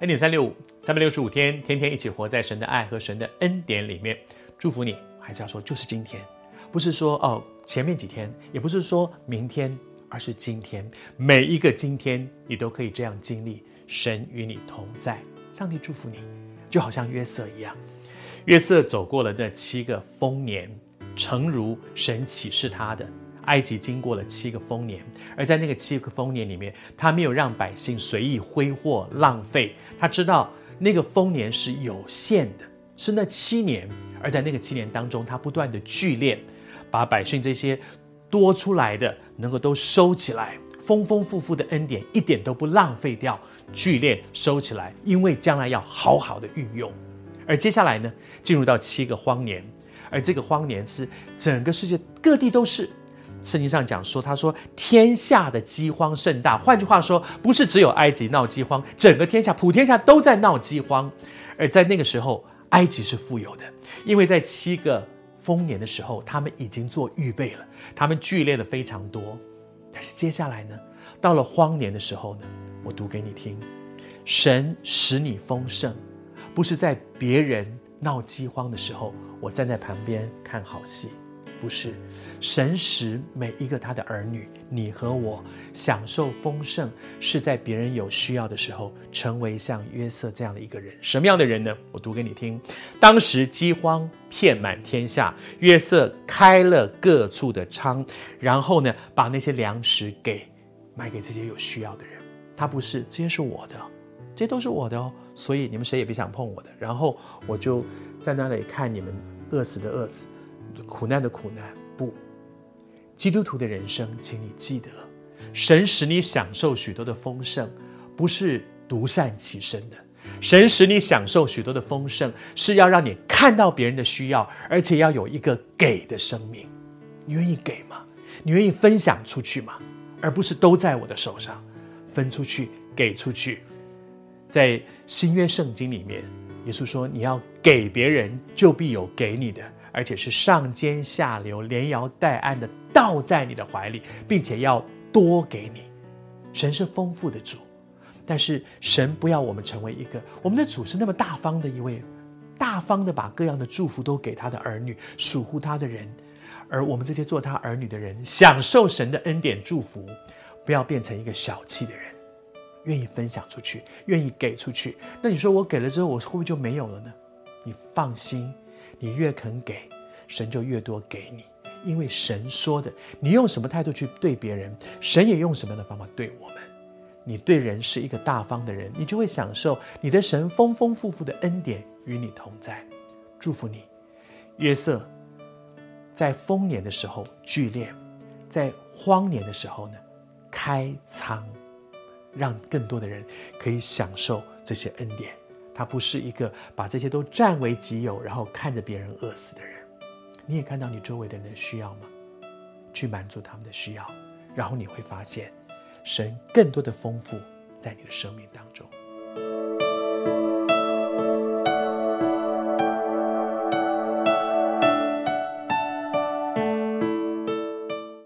恩典三六五，三百六十五天，天天一起活在神的爱和神的恩典里面。祝福你，还是要说就是今天，不是说哦前面几天，也不是说明天，而是今天。每一个今天，你都可以这样经历神与你同在。上帝祝福你，就好像约瑟一样，约瑟走过了那七个丰年，诚如神启示他的。埃及经过了七个丰年，而在那个七个丰年里面，他没有让百姓随意挥霍浪费。他知道那个丰年是有限的，是那七年。而在那个七年当中，他不断的聚敛，把百姓这些多出来的能够都收起来，丰丰富富的恩典一点都不浪费掉，聚敛收起来，因为将来要好好的运用。而接下来呢，进入到七个荒年，而这个荒年是整个世界各地都是。圣经上讲说，他说天下的饥荒甚大。换句话说，不是只有埃及闹饥荒，整个天下普天下都在闹饥荒。而在那个时候，埃及是富有的，因为在七个丰年的时候，他们已经做预备了，他们聚敛的非常多。但是接下来呢，到了荒年的时候呢，我读给你听：神使你丰盛，不是在别人闹饥荒的时候，我站在旁边看好戏。不是，神使每一个他的儿女，你和我享受丰盛，是在别人有需要的时候，成为像约瑟这样的一个人。什么样的人呢？我读给你听。当时饥荒遍满天下，约瑟开了各处的仓，然后呢，把那些粮食给卖给这些有需要的人。他不是，这些是我的，这些都是我的哦，所以你们谁也别想碰我的。然后我就在那里看你们饿死的饿死。苦难的苦难，不，基督徒的人生，请你记得，神使你享受许多的丰盛，不是独善其身的。神使你享受许多的丰盛，是要让你看到别人的需要，而且要有一个给的生命。你愿意给吗？你愿意分享出去吗？而不是都在我的手上，分出去，给出去。在新约圣经里面，耶稣说：“你要给别人，就必有给你的。”而且是上尖下流、连摇带按的倒在你的怀里，并且要多给你。神是丰富的主，但是神不要我们成为一个，我们的主是那么大方的一位，大方的把各样的祝福都给他的儿女、属乎他的人，而我们这些做他儿女的人，享受神的恩典祝福，不要变成一个小气的人，愿意分享出去，愿意给出去。那你说我给了之后，我会不会就没有了呢？你放心。你越肯给，神就越多给你，因为神说的，你用什么态度去对别人，神也用什么样的方法对我们。你对人是一个大方的人，你就会享受你的神丰丰富富的恩典与你同在。祝福你，约瑟，在丰年的时候聚敛，在荒年的时候呢，开仓，让更多的人可以享受这些恩典。他不是一个把这些都占为己有，然后看着别人饿死的人。你也看到你周围的人的需要吗？去满足他们的需要，然后你会发现，神更多的丰富在你的生命当中。